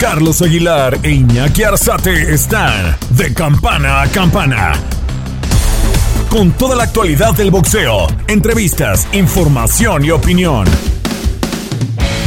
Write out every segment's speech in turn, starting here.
Carlos Aguilar e Iñaki Arzate están de campana a campana. Con toda la actualidad del boxeo, entrevistas, información y opinión.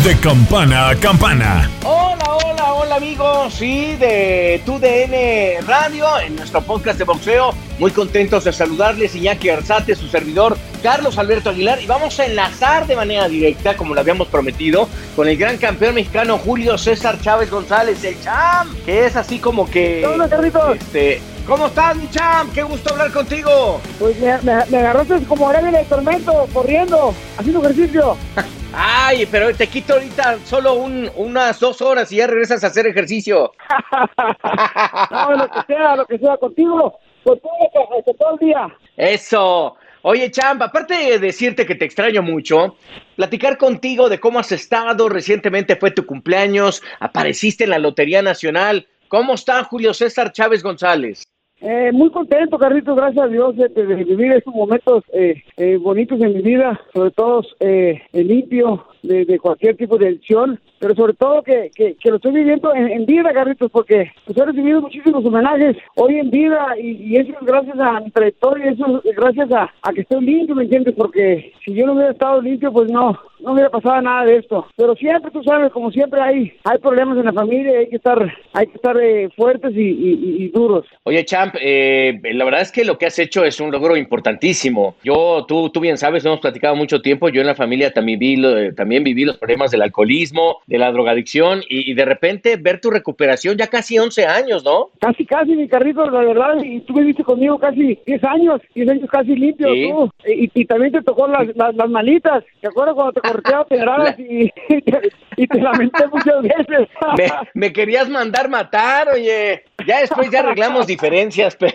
De campana a campana. Hola, hola, hola amigos, sí, de TUDN Radio, en nuestro podcast de boxeo. Muy contentos de saludarles, Iñaki Arzate, su servidor, Carlos Alberto Aguilar, y vamos a enlazar de manera directa, como lo habíamos prometido, con el gran campeón mexicano Julio César Chávez González, el Cham, que es así como que... Hola, Carlitos. Este, ¿Cómo estás, mi Cham? Qué gusto hablar contigo. Pues me, me, me agarraste como en el tormento, corriendo, haciendo ejercicio. Ay, pero te quito ahorita solo un, unas dos horas y ya regresas a hacer ejercicio. no, lo que sea, lo que sea, contigo, contigo hasta todo el día. Eso. Oye, Champ, aparte de decirte que te extraño mucho, platicar contigo de cómo has estado, recientemente fue tu cumpleaños, apareciste en la Lotería Nacional. ¿Cómo está Julio César Chávez González? Eh, muy contento, Carlitos, gracias a Dios de, de vivir estos momentos eh, eh, bonitos en mi vida, sobre todo eh, limpio de, de, cualquier tipo de adicción, pero sobre todo que, que, que lo estoy viviendo en, en, vida, Carlitos, porque pues, he recibido muchísimos homenajes hoy en vida y, y eso es gracias a mi trayectoria, eso es gracias a, a, que estoy limpio, ¿me entiendes? Porque si yo no hubiera estado limpio, pues no, no hubiera pasado nada de esto. Pero siempre, tú sabes, como siempre hay, hay problemas en la familia hay que estar, hay que estar eh, fuertes y, duros. Oye, Champ, eh, la verdad es que lo que has hecho es un logro importantísimo. Yo, tú, tú bien sabes, hemos platicado mucho tiempo, yo en la familia también vi, eh, también viví los problemas del alcoholismo, de la drogadicción y, y, de repente ver tu recuperación ya casi 11 años, ¿no? Casi, casi, mi carrito, la verdad, y tú viviste conmigo casi 10 años, 10 años casi limpio, Sí. tú. Y, y también te tocó las, las, las malitas, ¿te acuerdas cuando te corteaba pedradas y, y, te, y te lamenté muchas veces? Me, me querías mandar matar, oye. Ya después ya arreglamos diferencias, pero,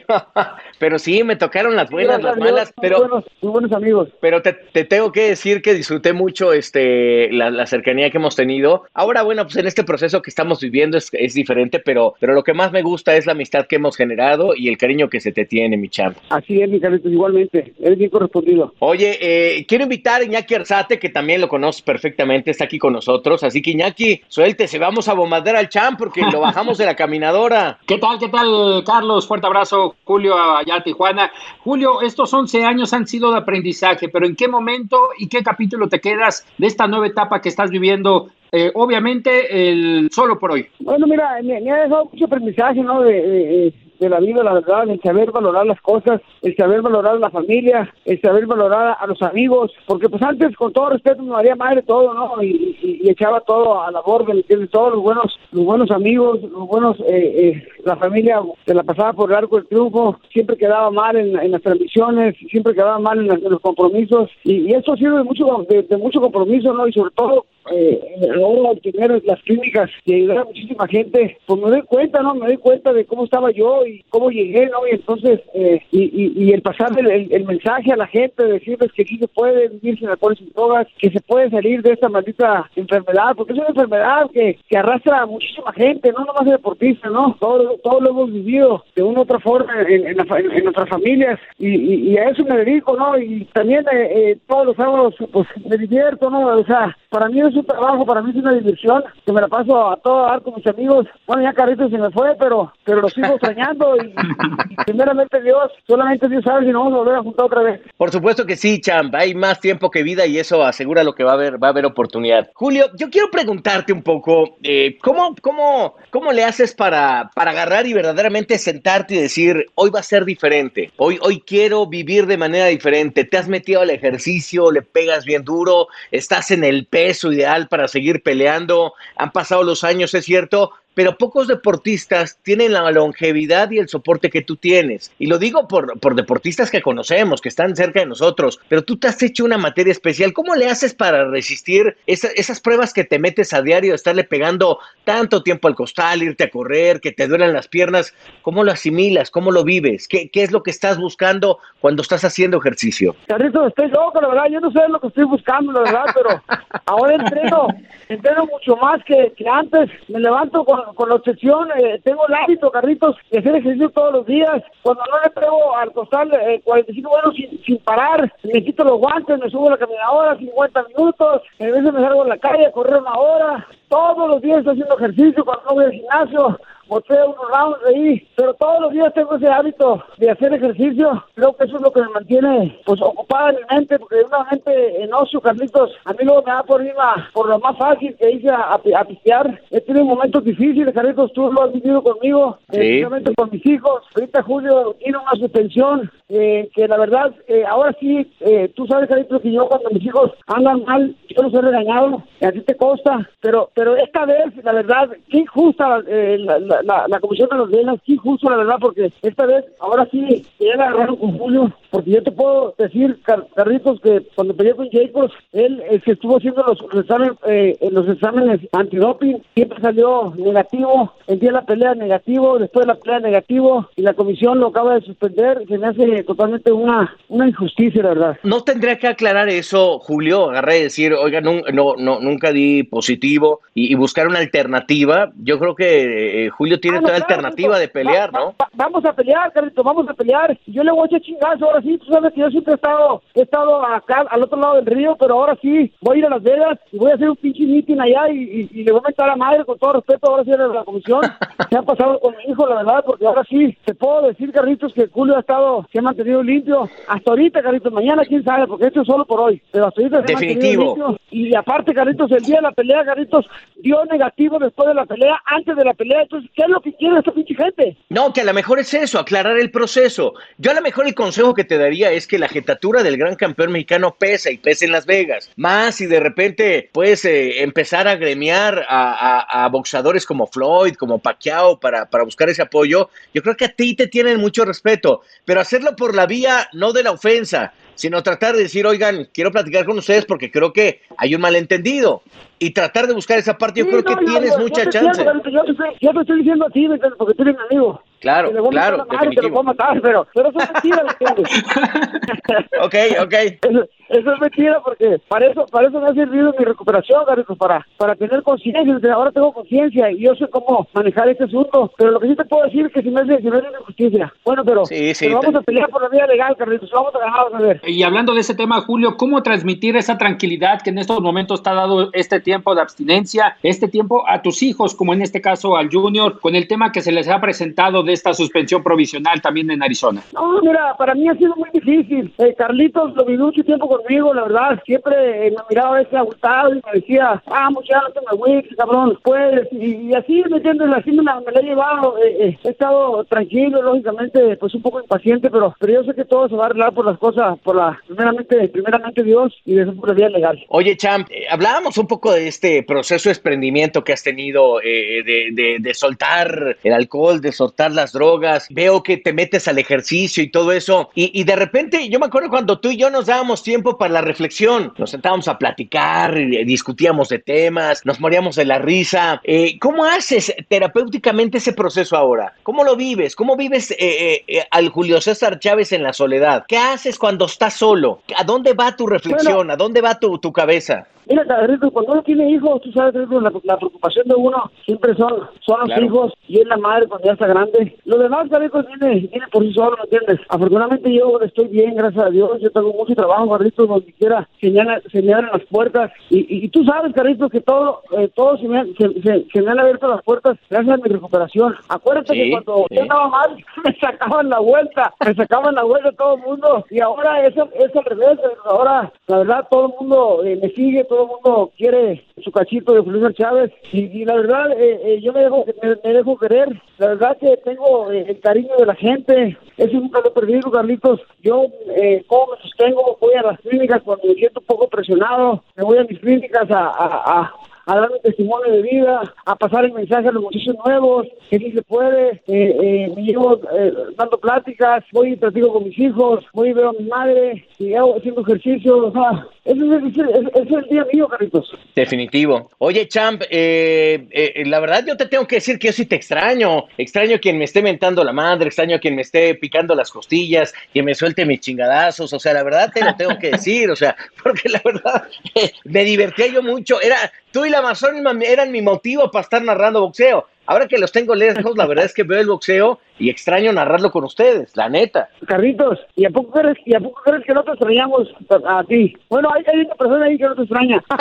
pero sí, me tocaron las buenas, las malas, pero... Muy buenos, muy buenos amigos. Pero te, te, tengo que decir que disfruté mucho este, la, la, cercanía que hemos tenido. Ahora, bueno, pues en este proceso que estamos viviendo es, es, diferente, pero, pero lo que más me gusta es la amistad que hemos generado y el cariño que se te tiene, mi champ. Así es, mi Carlitos, igualmente. Eres bien correspondido. Oye, eh, quiero invitar a Iñaki Arzate, que también lo conoces perfectamente, está aquí con nosotros. Así que, Iñaki, suéltese, vamos a bombardear al champ porque lo bajamos de la caminadora. ¿Qué tal, qué tal, Carlos? Fuerte abrazo, Julio, allá a Tijuana. Julio, estos 11 años han sido de aprendizaje, pero ¿en qué momento y qué capítulo te quedas de esta nueva etapa que estás viviendo? Eh, obviamente, el solo por hoy. Bueno, mira, me, ha dejado mucho aprendizaje, ¿no? De, de, la vida, la verdad, el saber valorar las cosas, el saber valorar a la familia, el saber valorar a los amigos, porque pues antes, con todo respeto, me haría madre todo, ¿no? Y, y, echaba todo a la borda, ¿entiendes? Todos los buenos, los buenos amigos, los buenos, eh, eh, la familia se la pasaba por el arco del triunfo, siempre quedaba mal en, en las transmisiones, siempre quedaba mal en, las, en los compromisos, y, eso de mucho, de, de mucho compromiso, ¿no? Y sobre todo, eh, ahora tener las clínicas y ayudar a muchísima gente, pues me doy cuenta, ¿no? Me doy cuenta de cómo estaba yo y cómo llegué, ¿no? Y entonces, eh, y, y, el pasar el, el, mensaje a la gente, decirles que sí se puede vivir sin alcohol y sin drogas, que se puede salir de esta maldita enfermedad, porque es una enfermedad que, que arrastra a muchísima gente, no nomás deportistas, ¿no? Todo, todo lo hemos vivido de una u otra forma en, en, nuestras familias y, y, y, a eso me dedico, ¿no? Y también eh, eh, todos los sábados, pues me divierto, ¿no? O sea, para mí es un trabajo, para mí es una diversión, que me la paso a todo dar con mis amigos. Bueno, ya Carlitos se me fue, pero pero lo sigo extrañando y, y, primeramente Dios, solamente Dios sabe si nos vamos a volver a juntar otra vez. Por supuesto que sí, Champ, hay más tiempo que vida y eso asegura lo que va a haber, va a haber oportunidad. Julio, yo quiero preguntarte un poco, eh, ¿cómo, cómo, ¿cómo le haces para, para agarrar y verdaderamente sentarte y decir, hoy va a ser diferente, hoy, hoy quiero vivir de manera diferente, te has metido al ejercicio, le pegas bien duro, estás en el peso para seguir peleando, han pasado los años, es cierto, pero pocos deportistas tienen la longevidad y el soporte que tú tienes. Y lo digo por, por deportistas que conocemos, que están cerca de nosotros, pero tú te has hecho una materia especial. ¿Cómo le haces para resistir esas pruebas que te metes a diario, de estarle pegando tanto tiempo al costal, irte a correr, que te duelen las piernas? ¿Cómo lo asimilas? ¿Cómo lo vives? ¿Qué, qué es lo que estás buscando cuando estás haciendo ejercicio? Carrito, estoy loco, la verdad. Yo no sé lo que estoy buscando, la verdad, pero ahora entreno, entreno mucho más que, que antes. Me levanto con, con la obsesión, eh, tengo el hábito, Carritos, de hacer ejercicio todos los días. Cuando no le pego al costal eh, 45 minutos sin, sin parar, me quito los guantes, me subo a la caminadora 50 minutos, a veces me salgo a la calle a correr una hora. Todos los días estoy haciendo ejercicio cuando no voy al gimnasio boteo unos rounds ahí, pero todos los días tengo ese hábito de hacer ejercicio. Creo que eso es lo que me mantiene pues ocupada en mi mente, porque una mente en ocio, Carlitos, a mí luego me da por ir a, por lo más fácil que hice a, a, pistear. He tenido momentos difíciles, Carlitos, tú lo has vivido conmigo, Sí. especialmente con mis hijos. Ahorita Julio tiene una suspensión eh, que la verdad, eh, ahora sí, eh, tú sabes, Carlitos, que yo cuando mis hijos andan mal, yo los he regañado, y a ti te consta, pero, pero esta vez, la verdad, qué injusta eh, la, la, la, la comisión de los Venas, qué injusto, la verdad, porque esta vez, ahora sí, la agarraron con Julio, porque yo te puedo decir, Car- Carlitos, que cuando peleé con Jacobs, él el que estuvo haciendo los exámenes, eh, los exámenes antidoping, siempre salió negativo, el día de la pelea negativo, después de la pelea negativo, y la comisión lo acaba de suspender, se me hace totalmente una, una injusticia, la verdad. ¿No tendría que aclarar eso, Julio? Agarré y decir, oiga, no, no, no, nunca di positivo y, y buscar una alternativa. Yo creo que eh, Julio tiene Ah, no, toda claro, alternativa de pelear, va- ¿no? va- vamos a pelear, Carlito, vamos a pelear. Yo le voy a echar chingazo, ahora sí, tú sabes que yo siempre he estado, he estado acá, al otro lado del río, pero ahora sí, voy a ir a Las Vegas y voy a hacer un pinche meeting allá y, y- y le voy a meter a la madre con todo respeto, ahora sí a la comisión. Se ha pasado con mi hijo, la verdad, porque ahora sí, te puedo decir, Carlitos, que Julio ha estado, se ha mantenido limpio. Hasta ahorita, Carlitos, mañana quién sabe, porque esto es solo por hoy, pero hasta ahorita se ha mantenido limpio. Y aparte, Carlitos, el día de la pelea, Carlitos, dio negativo después de la pelea, antes de la pelea. Entonces, ¿qué es lo que quiere esta pinche gente? No, que a lo mejor es eso, aclarar el proceso. Yo a lo mejor el consejo que te daría es que la jetatura del gran campeón mexicano pesa y pesa en Las Vegas. Más si de repente puedes eh, empezar a gremiar a, a- boxeadores como Floyd, como Pacquiao para, para buscar ese apoyo, yo creo que a ti te tienen mucho respeto, pero hacerlo por la vía no de la ofensa, sino tratar de decir, oigan, quiero platicar con ustedes porque creo que hay un malentendido. Y tratar de buscar esa parte, yo Sí, creo no, que tienes mucha yo te chance. entiendo, yo, te estoy, yo te estoy diciendo a ti, ¿me entiendes? porque tú eres mi amigo. Claro, a claro, la madre, que lo voy a matar, pero, pero eso es mentira. Ok, ok. Eso, eso es mentira porque para eso, para eso me ha servido mi recuperación, Carlitos, para, para tener conciencia. Ahora tengo conciencia y yo sé cómo manejar este asunto. Pero lo que sí te puedo decir es que si me hace, si me hace una injusticia. Bueno, pero, Sí, sí, pero vamos te- a pelear por la vía legal, Carlitos. Vamos a ganar, vamos a ver. Y hablando de ese tema, Julio, ¿cómo transmitir esa tranquilidad que en estos momentos te ha dado este tiempo de abstinencia, este tiempo a tus hijos, como en este caso al Junior, con el tema que se les ha presentado de esta suspensión provisional también en Arizona? No, mira, para mí ha sido muy difícil. Eh, Carlitos lo vivió mucho tiempo conmigo, la verdad. Siempre eh, me miraba a veces agotado y me decía, vamos, ya no te me agüites, cabrón, puedes. Y, y así, ¿me entiendes? Así me la, me la he llevado. eh, eh, he estado tranquilo, lógicamente, pues un poco impaciente, pero, pero yo sé que todo se va a arreglar por las cosas, por la, primeramente, primeramente Dios y después por la vía legal. Oye, Champ, eh, hablábamos un poco de este proceso de desprendimiento que has tenido, eh, de, de- de soltar el alcohol, de soltar las drogas. Veo que te metes al ejercicio y todo eso. Y, y de repente, yo me acuerdo cuando tú y yo nos dábamos tiempo para la reflexión. Nos sentábamos a platicar, y, eh, discutíamos de temas, nos moríamos de la risa. Eh, ¿Cómo haces terapéuticamente ese proceso ahora? ¿Cómo lo vives? ¿Cómo vives eh, eh, al Julio César Chávez en la soledad? ¿Qué haces cuando estás solo? ¿A dónde va tu reflexión? ¿A dónde va tu, tu cabeza? Mira, cuando uno tiene hijos, tú sabes, la, la preocupación de uno siempre son, son los Claro. hijos y es la madre cuando ya está grande. Lo demás, Carlitos, viene, viene por sí solo, ¿me entiendes? Afortunadamente yo estoy bien, gracias a Dios. Yo tengo mucho trabajo, Carlitos, donde quiera se me, han- se me abren las puertas. Y, y, y tú sabes, Carlitos, que todo, eh, todo se, me, han- se, se- se me han abierto las puertas gracias a mi recuperación. Acuérdate Sí, que cuando sí. yo andaba mal, me sacaban la vuelta, me sacaban la vuelta todo el mundo. Y ahora es, es al revés, ahora la verdad todo el mundo eh, me sigue, todo el mundo quiere su cachito de César Chávez. Y, y la verdad, eh, eh, yo me dejo, me, me dejo querer. La verdad que tengo eh, el cariño de la gente. Eso nunca lo he perdido, Carlitos. Yo, eh, ¿cómo me sostengo? Voy a las clínicas cuando me siento un poco presionado. Me voy a mis clínicas a, a, a, a dar un testimonio de vida, a pasar el mensaje a los muchachos nuevos, que sí se puede, eh, eh, me llevo eh, dando pláticas, voy y platico con mis hijos, voy y veo a mi madre, y hago haciendo ejercicio, o sea, ese es, ese es el día mío, Carlitos. Definitivo. Oye, Champ, eh, eh, la verdad yo te tengo que decir que yo sí te extraño. Extraño a quien me esté mentando la madre, extraño a quien me esté picando las costillas, que me suelte mis chingadazos. O sea, la verdad te lo tengo que decir. O sea, porque la verdad me divertía yo mucho. Era tú y la Amazon eran mi motivo para estar narrando boxeo. Ahora que los tengo lejos, la verdad es que veo el boxeo y extraño narrarlo con ustedes, la neta. Carlitos, ¿y a poco crees, y a poco crees que no te extrañamos a, a ti? Bueno, hay, hay una persona ahí que no te extraña.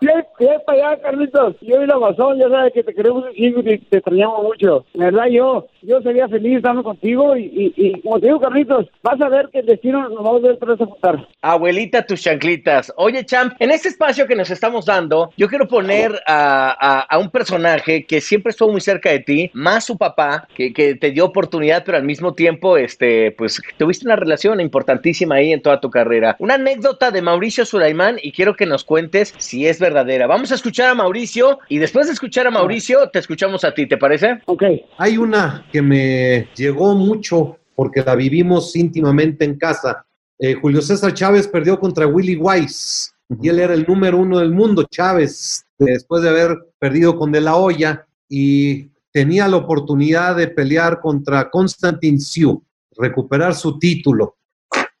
Bien, bien para allá, Carlitos. Yo y la Amazon, ya sabes que te queremos un chingo y te, te extrañamos mucho. La verdad, yo, yo sería feliz estando contigo y, y, y como te digo, Carlitos, vas a ver que el destino nos va a ver otra vez a juntar. Abuelita, tus chanclitas. Oye, Champ, en este espacio que nos estamos dando, yo quiero poner a, a- a un personaje que siempre estuvo muy cerca de ti, más su papá, que, que te dio oportunidad, pero al mismo tiempo, este, pues, tuviste una relación importantísima ahí en toda tu carrera. Una anécdota de Mauricio Sulaimán y quiero que nos cuentes si es verdadera. Vamos a escuchar a Mauricio y después de escuchar a Mauricio, te escuchamos a ti, ¿te parece? Ok. Hay una que me llegó mucho porque la vivimos íntimamente en casa. Eh, Julio César Chávez perdió contra Willy Weiss y él era el número uno del mundo, Chávez, después de haber perdido con De La Hoya y tenía la oportunidad de pelear contra Constantin Sioux, recuperar su título.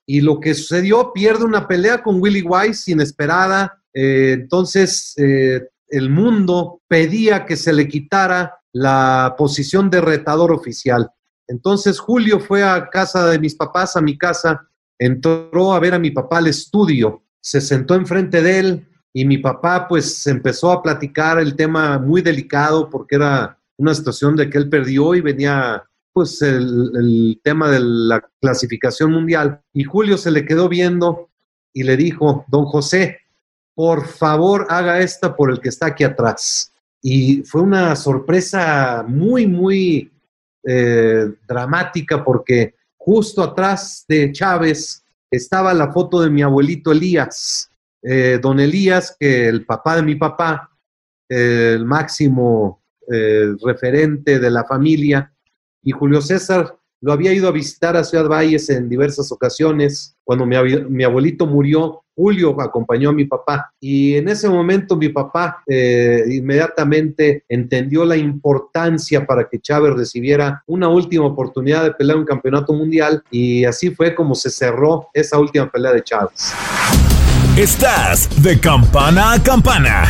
Y lo que sucedió, pierde una pelea con Willy Weiss inesperada. eh, entonces, eh, el mundo pedía que se le quitara la posición de retador oficial. Entonces, Julio fue a casa de mis papás, a mi casa, entró a ver a mi papá al estudio, se sentó enfrente de él y mi papá pues empezó a platicar el tema muy delicado porque era una situación de que él perdió y venía pues el, tema de la clasificación mundial. Y Julio se le quedó viendo y le dijo, don José, por favor haga esta por el que está aquí atrás. Y fue una sorpresa muy, muy eh, dramática porque justo atrás de Chávez estaba la foto de mi abuelito Elías, eh, don Elías, que el papá de mi papá, el máximo eh, referente de la familia, y Julio César lo había ido a visitar a Ciudad Valles en diversas ocasiones. Cuando mi abuelito murió, Julio acompañó a mi papá y en ese momento mi papá eh, inmediatamente entendió la importancia para que Chávez recibiera una última oportunidad de pelear un campeonato mundial y así fue como se cerró esa última pelea de Chávez. Estás de campana a campana.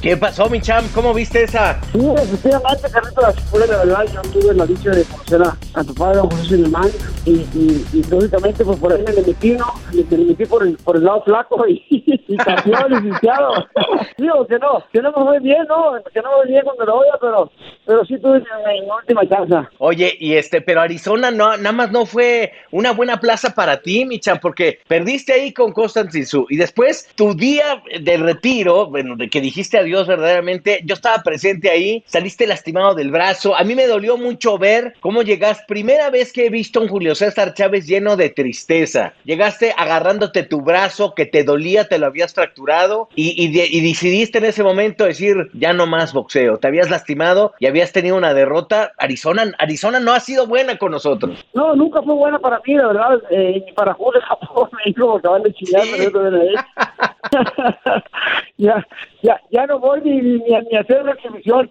¿Qué pasó, mi Champ? ¿Cómo viste esa? Sí, efectivamente, Carlitos, fue la verdad, yo tuve la dicha de conocer a, a tu padre, José Sulemán, y, y, y lógicamente, pues por ahí me le metí, ¿no? Me, le metí por el, por el lado flaco y, y campeón, licenciado. Digo que no, que no me fue bien, ¿no? Que no me fue bien cuando lo oía, pero, pero sí tuve mi última chance. Oye, y este, pero Arizona no, nada más no fue una buena plaza para ti, Michan, porque perdiste ahí con Constantine Su y después tu día de retiro, bueno, de que dijiste adiós verdaderamente, yo estaba presente ahí, saliste lastimado del brazo, a mí me dolió mucho ver cómo llegaste, primera vez que he visto a un Julio César Chávez lleno de tristeza, llegaste agarrándote tu brazo que te dolía, te lo habías fracturado y, y, de- y decidiste en ese momento decir, ya no más boxeo, te habías lastimado y habías tenido una derrota, Arizona, Arizona no ha sido buena con nosotros. No, nunca fue buena para mí, la verdad, eh, ni para Julio tampoco me dijo van de chingar, Sí. pero. ya, ya, ya no voy ni, a- hacer la exhibición.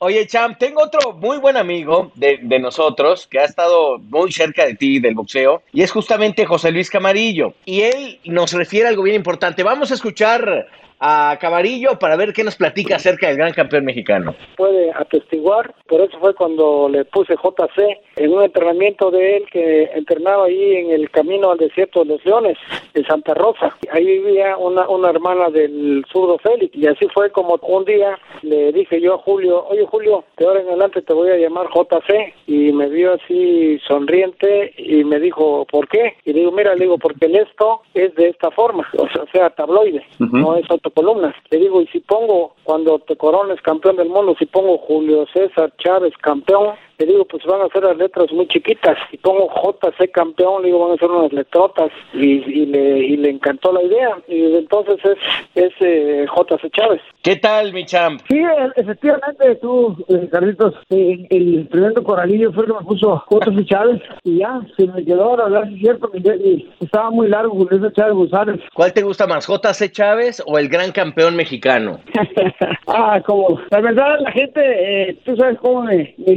Oye, Cham, tengo otro muy buen amigo de, de nosotros que ha estado muy cerca de ti del boxeo y es justamente José Luis Camarillo. Y él nos refiere a algo bien importante. Vamos a escuchar a Camarillo para ver qué nos platica acerca del gran campeón mexicano. puede atestiguar, por eso fue cuando le puse JC en un entrenamiento de él que entrenaba ahí en el camino al desierto de los leones, en Santa Rosa. Ahí vivía una, una hermana del zurdo Félix y así fue como un día le dije yo a Julio, oye Julio, de ahora en adelante te voy a llamar JC y me vio así sonriente y me dijo, ¿por qué? Y le digo, mira, le digo, porque el esto es de esta forma, o sea, o sea tabloide, no es autocolumnas. Le digo, y si pongo, cuando te corones campeón del mundo, si pongo Julio César Chávez campeón, le digo, pues van a ser las letras muy chiquitas. Y pongo JC campeón, le digo, van a ser unas letrotas. Y, y, le, y le encantó la idea. Y desde entonces es, es eh, JC Chávez. ¿Qué tal, mi champ? Sí, e- efectivamente, tú, eh, Carlitos, eh, el tremendo coralillo fue el que me puso JC Chávez. Y ya, se me quedó, la verdad, es cierto, y estaba muy largo Julio César Chávez González. ¿Cuál te gusta más, JC Chávez o el gran campeón mexicano? ah, como, la verdad, la gente, eh, tú sabes cómo me, me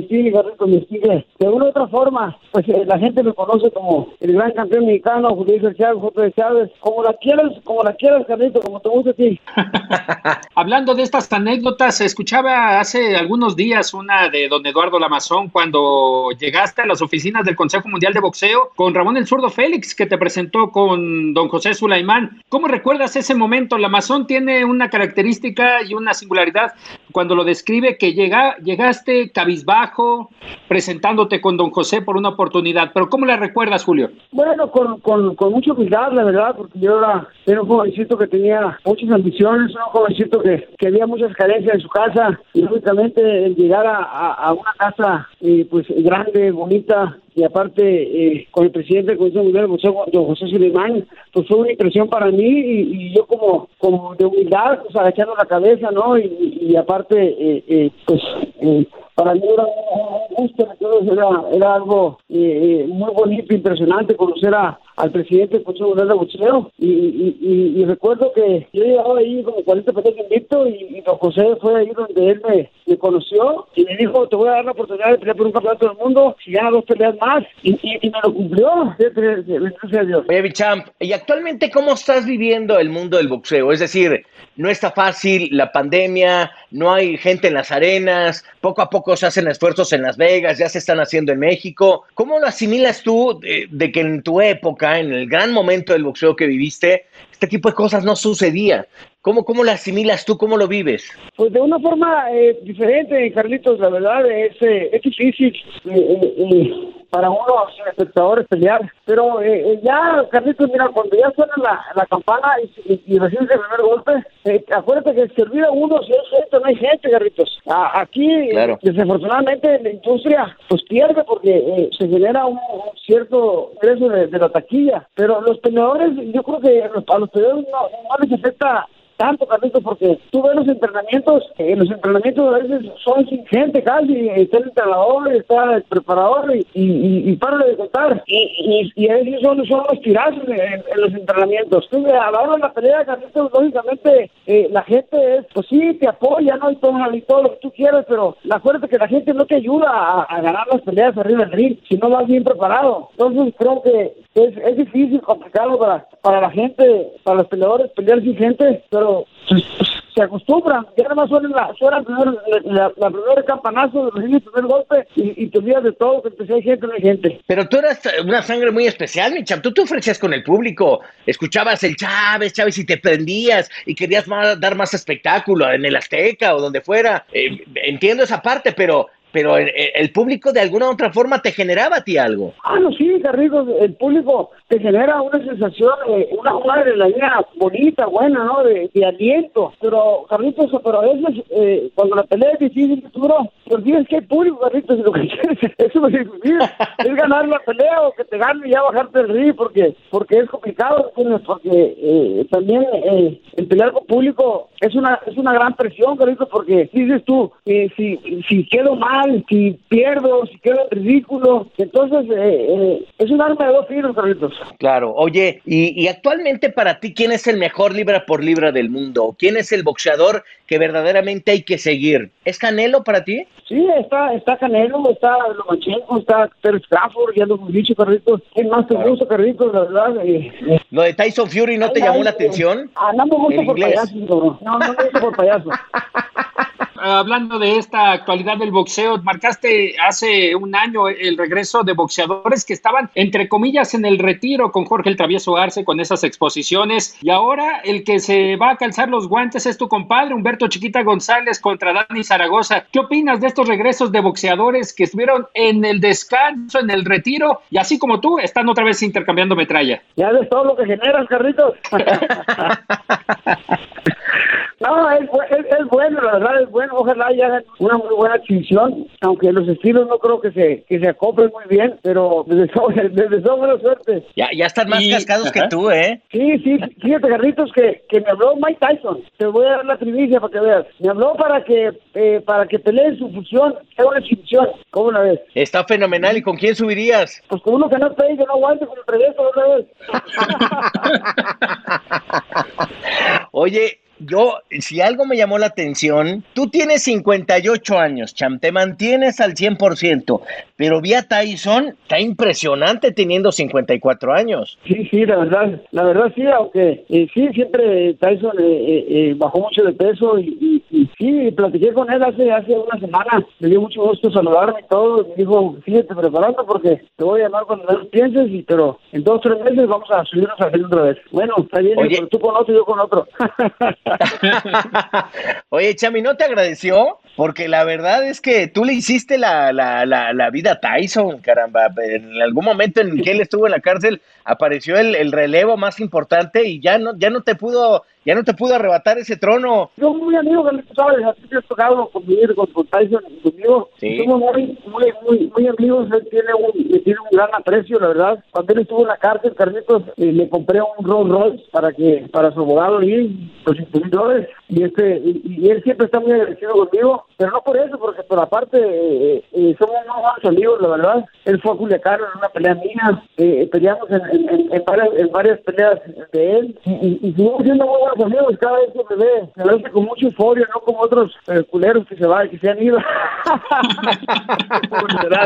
sigue. De una u otra forma, pues eh, la gente me conoce como el gran campeón mexicano, Julio Chávez. Chávez, como la quieras, como la quieras, Carlitos, como te guste a ti. Hablando de estas anécdotas, escuchaba hace algunos días una de don Eduardo Lamazón cuando llegaste a las oficinas del Consejo Mundial de Boxeo con Ramón el Zurdo Félix, que te presentó con don José Sulaimán. ¿Cómo recuerdas ese momento? Lamazón tiene una característica y una singularidad cuando lo describe que llega, llegaste cabizbajo, presentándote con don José por una oportunidad. Pero ¿cómo la recuerdas, Julio? Bueno, con, con, con mucha humildad, la verdad, porque yo era, era un jovencito que tenía muchas ambiciones, un jovencito que, que había muchas carencias en su casa, y lógicamente el llegar a, a, una casa eh, pues grande, bonita, y aparte eh, con el presidente del Consejo Mundial Boxeo, don José Suleimán, pues fue una impresión para mí y, yo como, como de humildad, pues agachando la cabeza, ¿no? Y, y aparte, eh, eh, pues eh, para mí era un gusto, era, era algo eh, eh, muy bonito, impresionante conocer a, al presidente del Consejo Mundial de y, y, y, recuerdo que yo llegaba ahí como 40 peleas invicto y, y don José fue ahí donde él me, me conoció y me dijo, te voy a dar la oportunidad de pelear por un campeonato del mundo si ganas dos peleas más y, y, me lo cumplió, gracias a Dios. Oye, mi champ, ¿y actualmente cómo estás viviendo el mundo del boxeo? Es decir, no está fácil la pandemia, no hay gente en las arenas, poco a poco se hacen esfuerzos en Las Vegas, ya se están haciendo en México. ¿Cómo lo asimilas tú de, de que en tu época, en el gran momento del boxeo que viviste, este tipo de cosas no sucedía? ¿Cómo, cómo lo asimilas tú? ¿Cómo lo vives? Pues de una forma eh, diferente, Carlitos, la verdad es, eh, es difícil eh, eh, para uno, sin espectadores, pelear. Pero eh, eh, ya, Carlitos, mira, cuando ya suena la, la campana y, y, y recibes el primer golpe, eh, acuérdate que se olvida uno si hay gente no hay gente, Carlitos. A- aquí, Claro. desafortunadamente, la industria pues pierde porque eh, se genera un, un cierto ingreso de, de la taquilla. Pero los peleadores, yo creo que a los, a los peleadores no, no les afecta tanto, Carlitos, porque tú ves los entrenamientos, eh, los entrenamientos a veces son sin gente casi, está el entrenador, está el preparador y, y, y, y para de contar. Y, y, y veces son, son los tirazos en, en los entrenamientos. Entonces, a la hora de la pelea, lógicamente, eh, la gente es, pues sí, te apoya, ¿no? Y todo, y todo lo que tú quieras, pero acuérdate que la gente no te ayuda a, a ganar las peleas arriba del ring si no vas bien preparado. Entonces, creo que es, es difícil, complicado para, para la gente, para los peleadores, pelear sin gente, pero pues, pues, se acostumbran. Ya nada más suena, la, suena primer, la, la primera campanazo, el primer golpe y, y te olvidas de todo, que hay gente, no hay gente. Pero tú eras una sangre muy especial, mi champ. Tú te ofrecías con el público, escuchabas el Chávez, Chávez y te prendías y querías más- dar más espectáculo en el Azteca o donde fuera. Eh, entiendo esa parte, pero, pero el, el público de alguna u otra forma te generaba a ti algo. Ah, no, sí, Carlitos, el público te genera una sensación, eh, una, una adrenalina bonita, buena, ¿no? De, de aliento. Pero, Carlitos, pero a veces, eh, cuando la pelea es difícil, duro, te olvidas que hay público, Carlitos, y lo que quieres es es ganar la pelea o que te gane y ya bajarte del ring, porque, porque es complicado. Porque eh, también eh, el pelear con público es una, es una gran presión, Carlitos, porque dices tú, eh, si, si quedo mal, si pierdo, si quedo ridículo, entonces eh, eh, es un arma de dos filos, Carlitos. Claro, oye, y, y actualmente para ti, ¿quién es el mejor libra por libra del mundo? ¿Quién es el boxeador que verdaderamente hay que seguir? ¿Es Canelo para ti? Sí, está, está Canelo, está Lomachenko, está Terence Crawford, ya lo hemos dicho, Carlitos. ¿Quién más te gusta, Carlitos, la verdad? Eh, eh, ¿Lo de Tyson Fury no te llamó la atención? Ah, no me gusta El por payaso, no, no, no por payaso. Hablando de esta actualidad del boxeo, marcaste hace un año el regreso de boxeadores que estaban, entre comillas, en el retiro con Jorge el Travieso Arce, con esas exposiciones. Y ahora el que se va a calzar los guantes es tu compadre, Humberto Chiquita González, contra Dani Zaragoza. ¿Qué opinas de estos regresos de boxeadores que estuvieron en el descanso, en el retiro, y así como tú, están otra vez intercambiando metralla? Ya ves todo lo que generas, Carlitos. no, es, es, es bueno, la verdad es bueno, ojalá ya hagan una muy buena exhibición, aunque los estilos no creo que se, que se acoplen muy bien, pero les deseo, les deseo buena suerte. Ya, ya están más Y- cascados que tú, ¿eh? Sí, sí, fíjate, Carlitos, que, que me habló Mike Tyson. Te voy a dar la primicia para que veas. Me habló para que eh, para que peleen su fusión, haga una exhibición. ¿Cómo la ves? Está fenomenal. ¿Y con quién subirías? Pues con uno que no pegue, que no aguante, como el Treveso otra vez. Oye, yo, si algo me llamó la atención, tú tienes 58 años, Cham, te mantienes al 100%, pero vi a Tyson, está impresionante teniendo 54 años. Sí, sí, la verdad, la verdad sí, aunque eh, sí, siempre Tyson eh, eh, eh, bajó mucho de peso y, y- y sí, platiqué con él hace hace una semana, me dio mucho gusto saludarme y todo, y me dijo, síguete preparando porque te voy a llamar cuando menos pienses, y pero en dos o tres meses vamos a subirnos a hacer otra vez. Bueno, está bien, Oye. pero tú con otro y yo con otro. Oye, Chami, ¿no te agradeció? Porque la verdad es que tú le hiciste la, la, la, vida a Tyson, caramba. En algún momento en que él estuvo en la cárcel, apareció el, el relevo más importante y ya no, ya no te pudo, ya no te pudo arrebatar ese trono. Yo muy amigo, sabes, a ti te has tocado convivir con, con Tyson conmigo. Sí. Somos muy, muy, muy, muy amigos, él tiene un, le tiene un gran aprecio, la verdad. Cuando él estuvo en la cárcel, Carlitos, eh, le compré un Rolls Royce para que, para su abogado y los dólares. Y este, y, y él siempre está muy agradecido conmigo, pero no por eso, porque por aparte eh, eh, somos muy buenos amigos, la verdad. Él fue a Culiacán en una pelea mía, eh, peleamos en, en, en, en varias, en varias peleas de él y, y, y seguimos siendo muy buenos amigos. Cada vez que me ve, me ve con mucha euforia, no como otros eh, culeros que se van, que se han ido.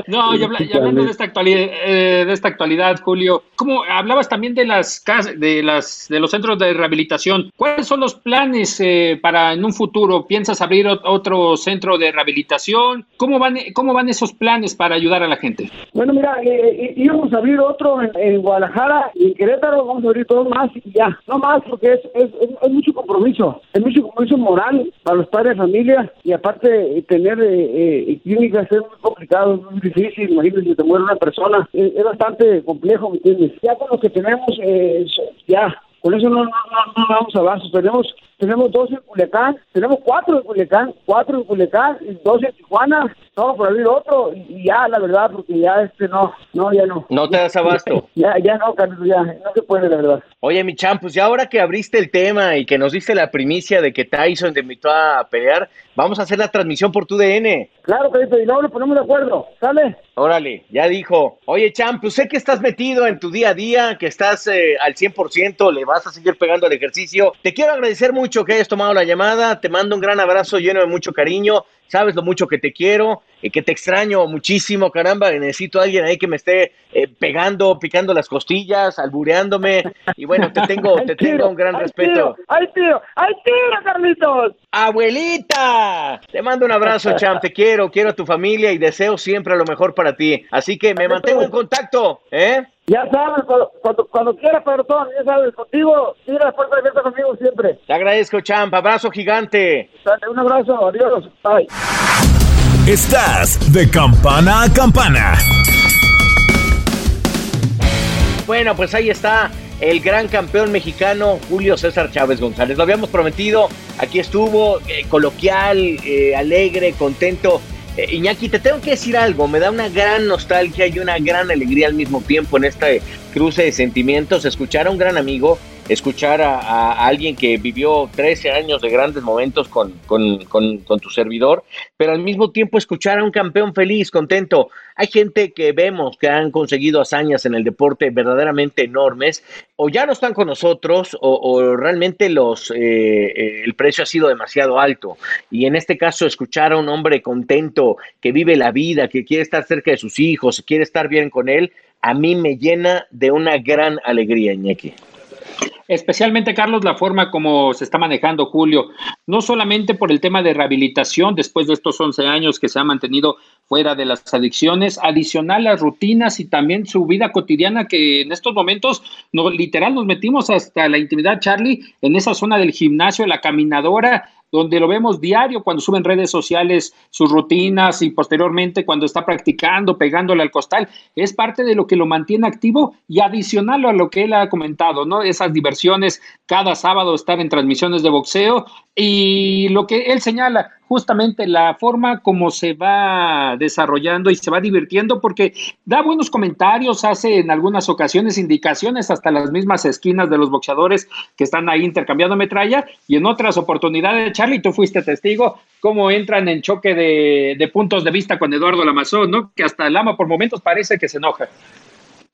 No, y, habla- y hablando de esta actualidad, eh, de esta actualidad, Julio, ¿cómo hablabas también de las de las de los centros de rehabilitación? ¿Cuáles son los planes eh, para en un futuro? ¿Piensas abrir ot- otro centro de rehabilitación? ¿Cómo van cómo van esos planes para ayudar a la gente? Bueno, mira, eh, eh, íbamos a abrir otro en, en Guadalajara y en Querétaro, vamos a abrir todos más y ya. No más, porque es, es, es- es mucho compromiso, es mucho compromiso moral para los padres de familia y aparte eh, tener eh, eh, clínicas es muy complicado, es muy difícil, imagínate si te muere una persona, es, es bastante complejo, ¿me entiendes? Ya con lo que tenemos, eh, ya, con eso no, no, no, no vamos a vasos. Tenemos, tenemos dos en Culiacán, tenemos cuatro en Culiacán, cuatro en Culiacán, y dos en Tijuana, no, por abrir otro, y, y ya, la verdad, porque ya este no, no, ya no. No te das abasto. Ya, ya no, Carlos, ya, no se puede, la verdad. Oye, mi champ, pues ya ahora que abriste el tema y que nos diste la primicia de que Tyson te invitó a pelear, vamos a hacer la transmisión por tu DN. Claro, Carlos, y luego nos ponemos de acuerdo, ¿sale? Órale, ya dijo. Oye, champ, pues sé que estás metido en tu día a día, que estás eh, al 100%, le vas a seguir pegando al ejercicio. Te quiero agradecer mucho que hayas tomado la llamada, te mando un gran abrazo lleno de mucho cariño. Sabes lo mucho que te quiero, y que te extraño muchísimo, caramba. Necesito a alguien ahí que me esté eh, pegando, picando las costillas, albureándome. Y bueno, te tengo, te tengo un gran ¡Ay, respeto. ¡Ay, tío! ¡Ay, tiro, Carlitos! Abuelita, te mando un abrazo, champ. Te quiero, quiero a tu familia y deseo siempre lo mejor para ti. Así que me mantengo en contacto, ¿eh? Ya sabes, cuando, cuando, cuando quieras, Pedrotón, ya sabes, contigo, tira la puerta abierta conmigo siempre. Te agradezco, champ. Abrazo gigante. Dale, un abrazo, adiós, bye. Estás de campana a campana. Bueno, pues ahí está el gran campeón mexicano Julio César Chávez González. Lo habíamos prometido, aquí estuvo, eh, coloquial, eh, alegre, contento. Eh, Iñaki, te tengo que decir algo, me da una gran nostalgia y una gran alegría al mismo tiempo en este cruce de sentimientos, escuchar a un gran amigo, escuchar a, alguien que vivió 13 años de grandes momentos con tu servidor, pero al mismo tiempo escuchar a un campeón feliz, contento. Hay gente que vemos que han conseguido hazañas en el deporte verdaderamente enormes, o ya no están con nosotros, o, o realmente los, eh, eh, el precio ha sido demasiado alto. Y en este caso, escuchar a un hombre contento, que vive la vida, que quiere estar cerca de sus hijos, quiere estar bien con él, a mí me llena de una gran alegría, Iñaki. Especialmente, Carlos, la forma como se está manejando Julio, no solamente por el tema de rehabilitación después de estos 11 años que se ha mantenido fuera de las adicciones, adicional las rutinas y también su vida cotidiana que en estos momentos, no, literal, nos metimos hasta la intimidad, Charlie, en esa zona del gimnasio, la caminadora, donde lo vemos diario cuando sube en redes sociales sus rutinas y posteriormente cuando está practicando, pegándole al costal. Es parte de lo que lo mantiene activo y adicional a lo que él ha comentado, ¿no? Esas diversiones, cada sábado estar en transmisiones de boxeo y lo que él señala, justamente la forma como se va desarrollando y se va divirtiendo, porque da buenos comentarios, hace en algunas ocasiones indicaciones hasta las mismas esquinas de los boxeadores que están ahí intercambiando metralla, y en otras oportunidades, Charlie, tú fuiste testigo, cómo entran en choque de, de puntos de vista con Eduardo Lamazón, ¿no? Que hasta el ama por momentos parece que se enoja.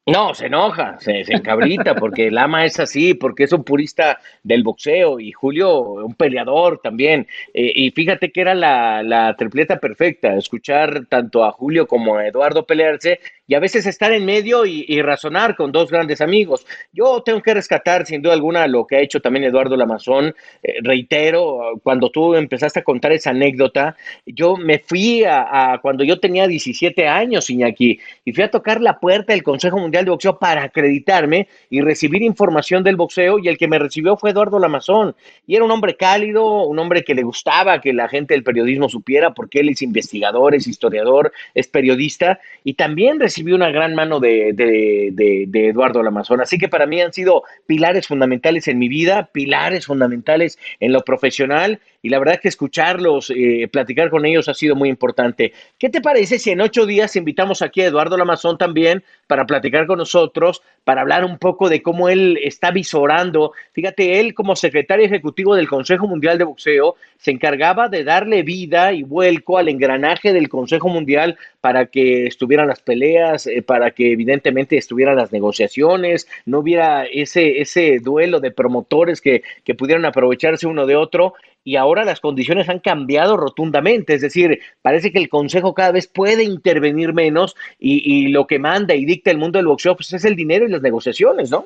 No, se enoja, se, encabrita, porque el ama es así, porque es un purista del boxeo y Julio un peleador también. Eh, y fíjate que era la, la, tripleta perfecta, escuchar tanto a Julio como a Eduardo pelearse y a veces estar en medio y, razonar con dos grandes amigos. Yo tengo que rescatar sin duda alguna lo que ha hecho también Eduardo Lamazón. Eh, reitero, cuando tú empezaste a contar esa anécdota, yo me fui a, cuando yo tenía 17 años, Iñaki, y fui a tocar la puerta del Consejo Mundial de Boxeo para acreditarme y recibir información del boxeo y el que me recibió fue Eduardo Lamazón. Y era un hombre cálido, un hombre que le gustaba que la gente del periodismo supiera porque él es investigador, es historiador, es periodista y también recibió recibió una gran mano de, de, Eduardo Lamazón. Así que para mí han sido pilares fundamentales en mi vida, pilares fundamentales en lo profesional y la verdad que escucharlos, eh, platicar con ellos ha sido muy importante. ¿Qué te parece si en ocho días invitamos aquí a Eduardo Lamazón también para platicar con nosotros, para hablar un poco de cómo él está visorando? Fíjate, él como secretario ejecutivo del Consejo Mundial de Boxeo se encargaba de darle vida y vuelco al engranaje del Consejo Mundial para que estuvieran las peleas, eh, para que evidentemente estuvieran las negociaciones, no hubiera ese, ese duelo de promotores que, que pudieran aprovecharse uno de otro y ahora las condiciones han cambiado rotundamente, es decir, parece que el Consejo cada vez puede intervenir menos y, lo que manda y dicta el mundo del boxeo pues, es el dinero y las negociaciones, ¿no?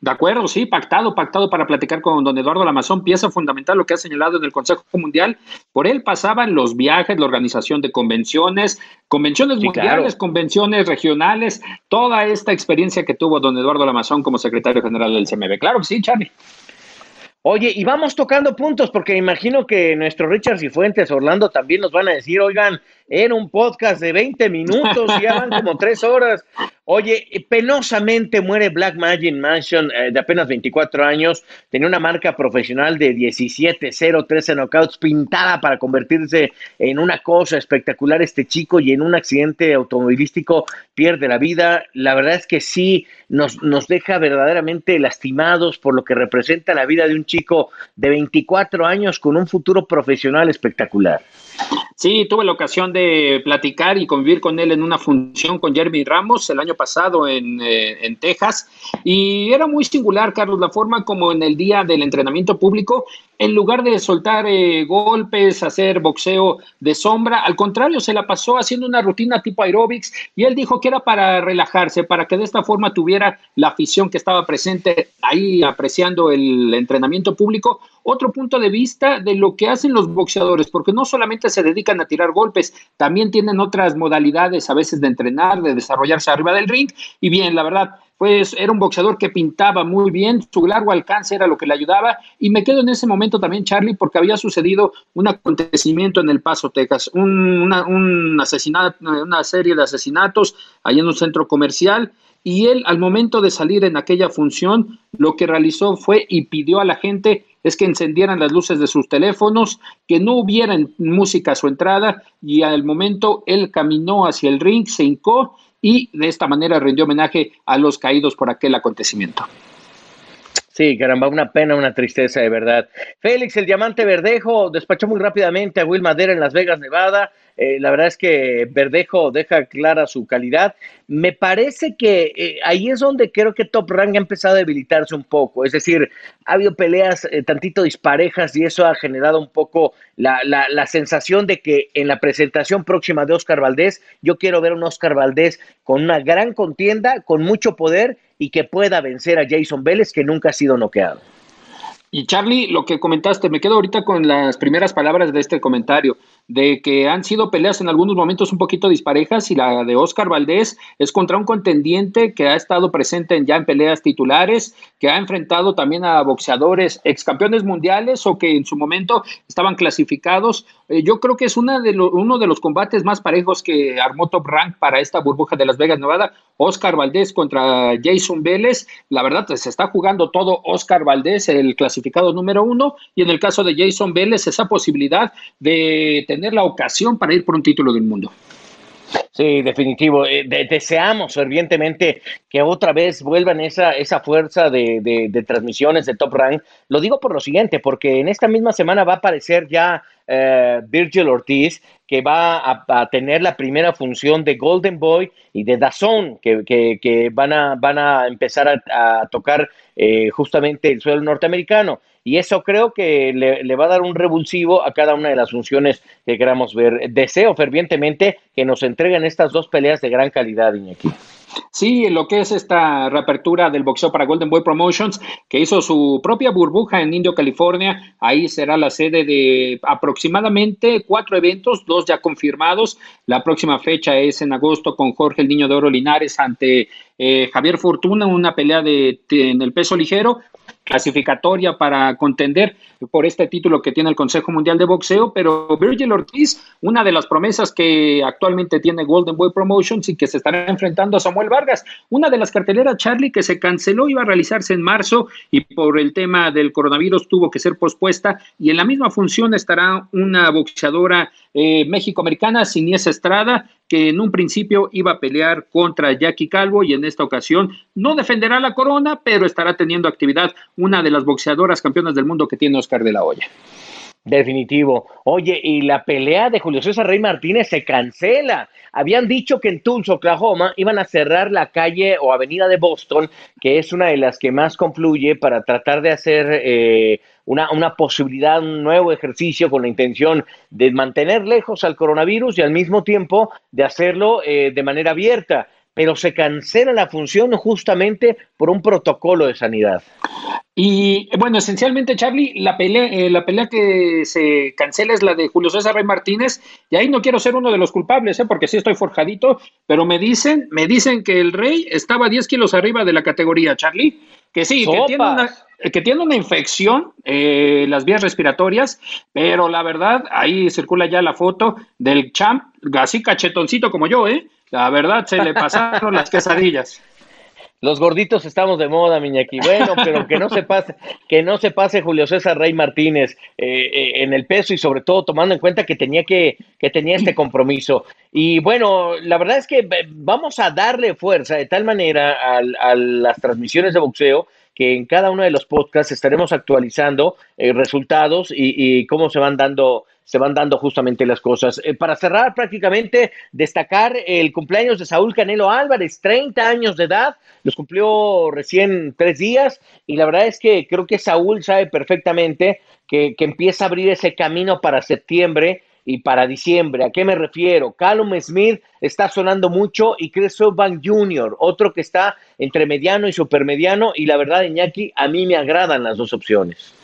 De acuerdo, sí, pactado, pactado para platicar con don Eduardo Lamazón, pieza fundamental lo que ha señalado en el Consejo Mundial. Por él pasaban los viajes, la organización de convenciones, convenciones mundiales, convenciones regionales, toda esta experiencia que tuvo don Eduardo Lamazón como secretario general del CMB. Claro que sí, Charlie. Oye, y vamos tocando puntos, porque imagino que nuestro Richard Cifuentes, Orlando, también nos van a decir, oigan, era un podcast de 20 minutos, ya van como tres horas. Oye, penosamente muere Black Magic Mansion eh, de apenas 24 años. Tenía una marca profesional de 17, 0, 13 knockouts pintada para convertirse en una cosa espectacular este chico y en un accidente automovilístico pierde la vida. La verdad es que sí nos, nos deja verdaderamente lastimados por lo que representa la vida de un chico de 24 años con un futuro profesional espectacular. Sí, tuve la ocasión de platicar y convivir con él en una función con Jeremy Ramos el año pasado en, eh, en, Texas. Y era muy singular, Carlos, la forma como en el día del entrenamiento público, en lugar de soltar eh, golpes, hacer boxeo de sombra, al contrario, se la pasó haciendo una rutina tipo aerobics y él dijo que era para relajarse, para que de esta forma tuviera la afición que estaba presente ahí apreciando el entrenamiento público, otro punto de vista de lo que hacen los boxeadores, porque no solamente se dedican a tirar golpes, también tienen otras modalidades a veces de entrenar, de desarrollarse arriba del ring. Y bien, la verdad, pues era un boxeador que pintaba muy bien, su largo alcance era lo que le ayudaba. Y me quedo en ese momento también, Charlie, porque había sucedido un acontecimiento en El Paso, Texas, un, asesinato, una serie de asesinatos ahí en un centro comercial y él al momento de salir en aquella función lo que realizó fue y pidió a la gente es que encendieran las luces de sus teléfonos, que no hubiera música a su entrada y al momento él caminó hacia el ring, se hincó y de esta manera rindió homenaje a los caídos por aquel acontecimiento. Sí, caramba, una pena, una tristeza de verdad. Félix, el diamante verdejo, despachó muy rápidamente a Will Madera en Las Vegas, Nevada. Eh, la verdad es que Verdejo deja clara su calidad. Me parece que eh, ahí es donde creo que Top Rank ha empezado a debilitarse un poco. Es decir, ha habido peleas eh, tantito disparejas y eso ha generado un poco la, la, la, sensación de que en la presentación próxima de Oscar Valdés, yo quiero ver un Oscar Valdés con una gran contienda, con mucho poder y que pueda vencer a Jason Vélez, que nunca ha sido noqueado. Y Charlie, lo que comentaste, me quedo ahorita con las primeras palabras de este comentario, de que han sido peleas en algunos momentos un poquito disparejas y la de Oscar Valdés es contra un contendiente que ha estado presente ya en peleas titulares, que ha enfrentado también a boxeadores ex campeones mundiales o que en su momento estaban clasificados. Eh, yo creo que es una de uno de los combates más parejos que armó Top Rank para esta burbuja de Las Vegas, Nevada. Oscar Valdés contra Jason Vélez. La verdad, se está jugando todo Oscar Valdés, el clasificado número uno, y en el caso de Jason Vélez, esa posibilidad de tener la ocasión para ir por un título del mundo. Sí, definitivo. Eh, deseamos fervientemente que otra vez vuelvan esa, esa fuerza de, de, transmisiones de Top Rank. Lo digo por lo siguiente, porque en esta misma semana va a aparecer ya eh, Virgil Ortiz, que va a, tener la primera función de Golden Boy y de Dazón, que, que, van, a, van a empezar a, tocar eh, justamente el suelo norteamericano. Y eso creo que le, va a dar un revulsivo a cada una de las funciones que queramos ver. Deseo fervientemente que nos entreguen estas dos peleas de gran calidad, Iñaki. Sí, lo que es esta reapertura del boxeo para Golden Boy Promotions, que hizo su propia burbuja en Indio, California. Ahí será la sede de aproximadamente cuatro eventos, dos ya confirmados. La próxima fecha es en agosto con Jorge el Niño de Oro Linares ante eh, Javier Fortuna, una pelea de, en el peso ligero clasificatoria para contender por este título que tiene el Consejo Mundial de Boxeo, pero Virgil Ortiz, una de las promesas que actualmente tiene Golden Boy Promotions y que se estará enfrentando a Samuel Vargas, una de las carteleras Charlie que se canceló iba a realizarse en marzo y por el tema del coronavirus tuvo que ser pospuesta y en la misma función estará una boxeadora eh, México-americana, Sinies Estrada, que en un principio iba a pelear contra Jackie Calvo y en esta ocasión no defenderá la corona, pero estará teniendo actividad una de las boxeadoras campeonas del mundo que tiene Oscar de la Hoya. Definitivo. Oye, y la pelea de Julio César Rey Martínez se cancela. Habían dicho que en Tulsa, Oklahoma, iban a cerrar la calle o avenida de Boston, que es una de las que más confluye para tratar de hacer eh, una, una posibilidad, un nuevo ejercicio con la intención de mantener lejos al coronavirus y al mismo tiempo de hacerlo eh, de manera abierta pero se cancela la función justamente por un protocolo de sanidad. Y bueno, esencialmente, Charlie, la pelea, eh, la pelea que se cancela es la de Julio César Rey Martínez, y ahí no quiero ser uno de los culpables, ¿eh? porque sí estoy forjadito, pero me dicen, me dicen que el Rey estaba 10 kilos arriba de la categoría, Charlie, que sí, que tiene, una, que tiene una infección eh, las vías respiratorias, pero la verdad, ahí circula ya la foto del champ, así cachetoncito como yo, ¿eh? La verdad, se le pasaron las quesadillas. Los gorditos estamos de moda, Miñaki. Bueno, pero que no se pase, que no se pase Julio César Rey Martínez eh, eh, en el peso y sobre todo tomando en cuenta que tenía que, que tenía este compromiso. Y bueno, la verdad es que eh, vamos a darle fuerza de tal manera a, las transmisiones de boxeo que en cada uno de los podcasts estaremos actualizando resultados y, y, cómo se van dando se van dando justamente las cosas. Eh, para cerrar, prácticamente destacar el cumpleaños de Saúl Canelo Álvarez, 30 años de edad, los cumplió recién tres días y la verdad es que creo que Saúl sabe perfectamente que, que empieza a abrir ese camino para septiembre y para diciembre. ¿A qué me refiero? Callum Smith está sonando mucho y Chris Van Jr., otro que está entre mediano y supermediano y la verdad, Iñaki, a mí me agradan las dos opciones.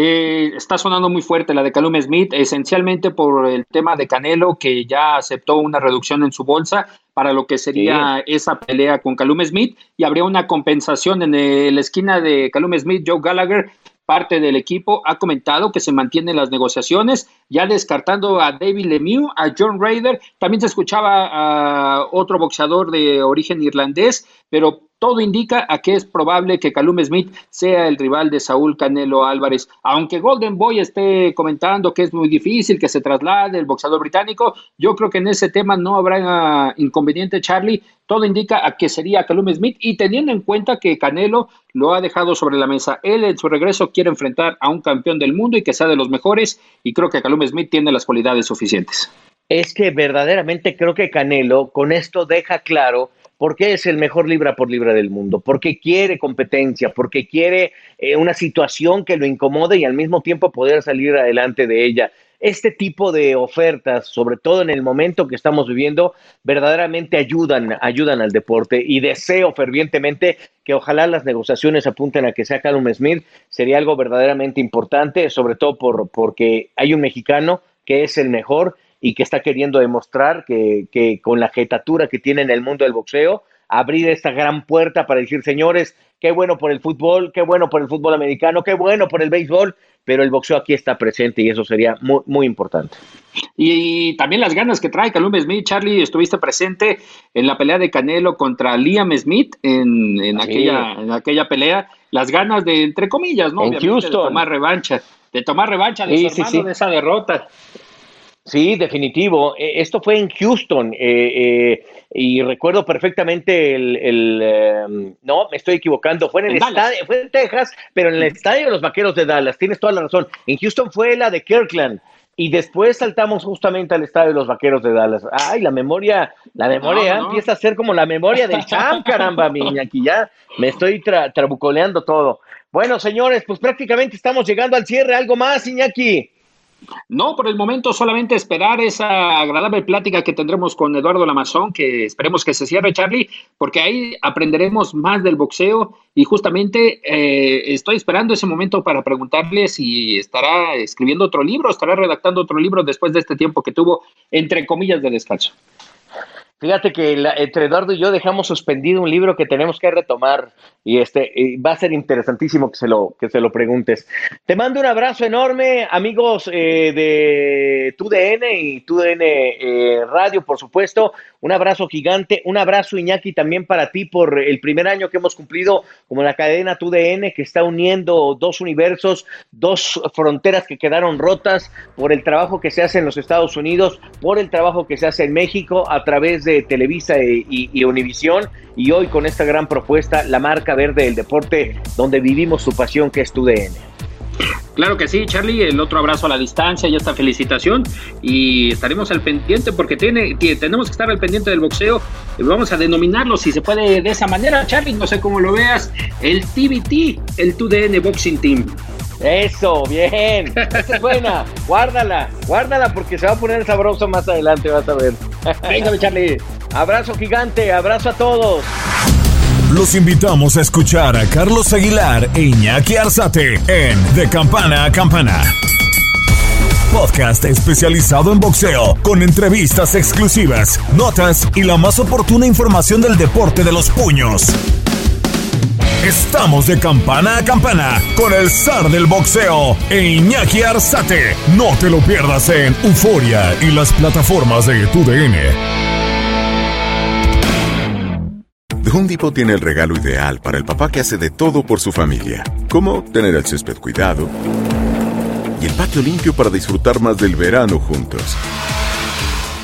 Eh, está sonando muy fuerte la de Calum Smith, esencialmente por el tema de Canelo, que ya aceptó una reducción en su bolsa para lo que sería esa pelea con Calum Smith y habría una compensación en la esquina de Calum Smith, Joe Gallagher parte del equipo ha comentado que se mantienen las negociaciones, ya descartando a David Lemieux, a John Raider, también se escuchaba a otro boxeador de origen irlandés, pero todo indica a que es probable que Calum Smith sea el rival de Saúl Canelo Álvarez. Aunque Golden Boy esté comentando que es muy difícil que se traslade el boxeador británico, yo creo que en ese tema no habrá inconveniente, Charlie. Todo indica a que sería Calum Smith y teniendo en cuenta que Canelo lo ha dejado sobre la mesa. Él en su regreso quiere enfrentar a un campeón del mundo y que sea de los mejores y creo que Calum Smith tiene las cualidades suficientes. Es que verdaderamente creo que Canelo con esto deja claro porque es el mejor libra por libra del mundo, porque quiere competencia, porque quiere eh, una situación que lo incomode y al mismo tiempo poder salir adelante de ella. este tipo de ofertas, sobre todo en el momento que estamos viviendo, verdaderamente ayudan, ayudan al deporte y deseo fervientemente que ojalá las negociaciones apunten a que sea Callum Smith, sería algo verdaderamente importante, sobre todo por, porque hay un mexicano que es el mejor y que está queriendo demostrar que, que con la jetatura que tiene en el mundo del boxeo, abrir esta gran puerta para decir, señores, qué bueno por el fútbol, qué bueno por el fútbol americano, qué bueno por el béisbol, pero el boxeo aquí está presente y eso sería muy, muy importante. Y, también las ganas que trae Calum Smith. Charlie, estuviste presente en la pelea de Canelo contra Liam Smith en, en aquella, en aquella pelea. Las ganas de, entre comillas, ¿no? En Houston. De tomar revancha. De tomar revancha de, Sí, su sí, hermano sí. de esa derrota. Sí, definitivo. Eh, Esto fue en Houston eh, eh, y recuerdo perfectamente el, el, eh, no, me estoy equivocando, fue en el En estadio, fue en Texas, pero en el estadio de los Vaqueros de Dallas. Tienes toda la razón. En Houston fue la de Kirkland y después saltamos justamente al estadio de los Vaqueros de Dallas. Ay, la memoria, la memoria No, no. empieza a ser como la memoria del champ, caramba, mi aquí ya me estoy tra- trabucoleando todo. Bueno, señores, pues prácticamente estamos llegando al cierre. ¿Algo más, Iñaki? No, por el momento solamente esperar esa agradable plática que tendremos con Eduardo Lamazón, que esperemos que se cierre, Charlie, porque ahí aprenderemos más del boxeo y justamente eh, estoy esperando ese momento para preguntarle si estará escribiendo otro libro, estará redactando otro libro después de este tiempo que tuvo, entre comillas, de descanso. Fíjate que la- entre Eduardo y yo dejamos suspendido un libro que tenemos que retomar y este y va a ser interesantísimo que se lo que se lo preguntes. Te mando un abrazo enorme, amigos eh, de TUDN y TUDN eh, Radio, por supuesto. Un abrazo gigante, un abrazo Iñaki también para ti por el primer año que hemos cumplido como la cadena TUDN que está uniendo dos universos, dos fronteras que quedaron rotas por el trabajo que se hace en los Estados Unidos, por el trabajo que se hace en México a través de Televisa y, y, y Univisión y hoy con esta gran propuesta, la marca verde del deporte donde vivimos su pasión que es TUDN. Claro que sí, Charlie, el otro abrazo a la distancia y esta felicitación y estaremos al pendiente porque tiene, tenemos que estar al pendiente del boxeo. Vamos a denominarlo si se puede de esa manera, Charlie, no sé cómo lo veas, el TBT, el 2DN Boxing Team. Eso, bien. Esa es buena. Guárdala, guárdala porque se va a poner sabroso más adelante, vas a ver. Venga, mi Charlie. Abrazo gigante, abrazo a todos. Los invitamos a escuchar a Carlos Aguilar e Iñaki Arzate en De Campana a Campana. Podcast especializado en boxeo, con entrevistas exclusivas, notas y la más oportuna información del deporte de los puños. Estamos de campana a campana con el zar del boxeo e Iñaki Arzate. No te lo pierdas en Euforia y las plataformas de tu DN. The Home Depot tiene el regalo ideal para el papá que hace de todo por su familia, como tener el césped cuidado y el patio limpio para disfrutar más del verano juntos.